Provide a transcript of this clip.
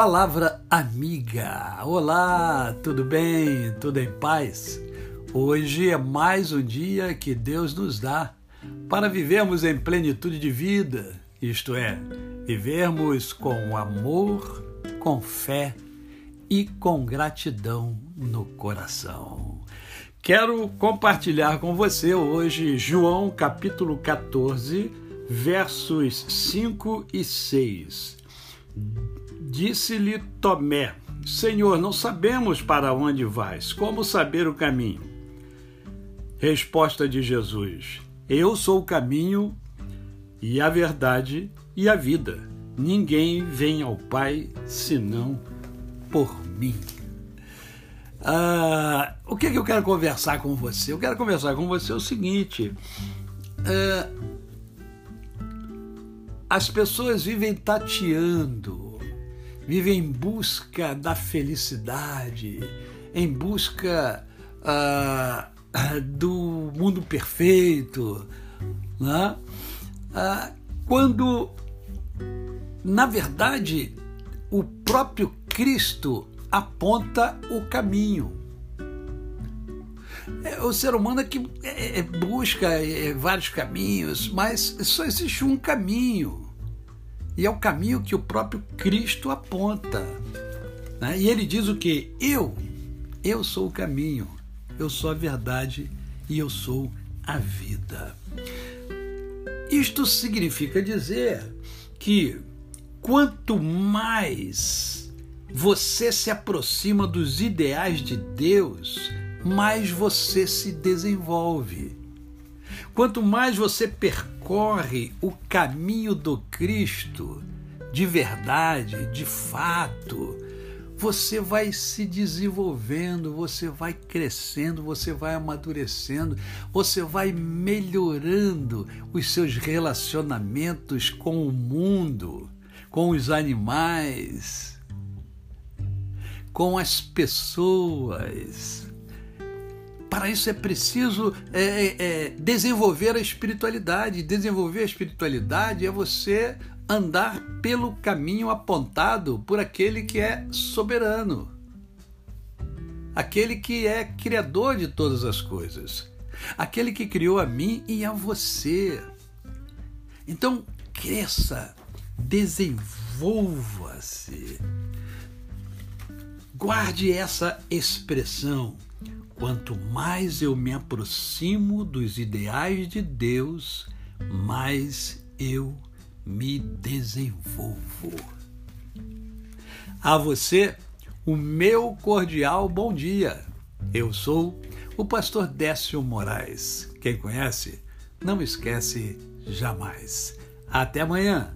Palavra amiga. Olá, tudo bem? Tudo em paz? Hoje é mais um dia que Deus nos dá para vivermos em plenitude de vida, isto é, vivermos com amor, com fé e com gratidão no coração. Quero compartilhar com você hoje João capítulo 14, versos 5 e 6 Disse-lhe Tomé: Senhor, não sabemos para onde vais, como saber o caminho? Resposta de Jesus: Eu sou o caminho e a verdade e a vida. Ninguém vem ao Pai senão por mim. Ah, o que, é que eu quero conversar com você? Eu quero conversar com você o seguinte: ah, as pessoas vivem tateando vive em busca da felicidade, em busca uh, do mundo perfeito, né? Uh, quando, na verdade, o próprio Cristo aponta o caminho. É, o ser humano é que é, é, busca vários caminhos, mas só existe um caminho. E é o caminho que o próprio Cristo aponta. Né? E ele diz o que? Eu, eu sou o caminho, eu sou a verdade e eu sou a vida. Isto significa dizer que quanto mais você se aproxima dos ideais de Deus, mais você se desenvolve. Quanto mais você percorre o caminho do Cristo, de verdade, de fato, você vai se desenvolvendo, você vai crescendo, você vai amadurecendo, você vai melhorando os seus relacionamentos com o mundo, com os animais, com as pessoas para isso é preciso é, é, é, desenvolver a espiritualidade. Desenvolver a espiritualidade é você andar pelo caminho apontado por aquele que é soberano, aquele que é criador de todas as coisas, aquele que criou a mim e a você. Então, cresça, desenvolva-se. Guarde essa expressão Quanto mais eu me aproximo dos ideais de Deus, mais eu me desenvolvo. A você, o meu cordial bom dia. Eu sou o pastor Décio Moraes. Quem conhece, não esquece jamais. Até amanhã.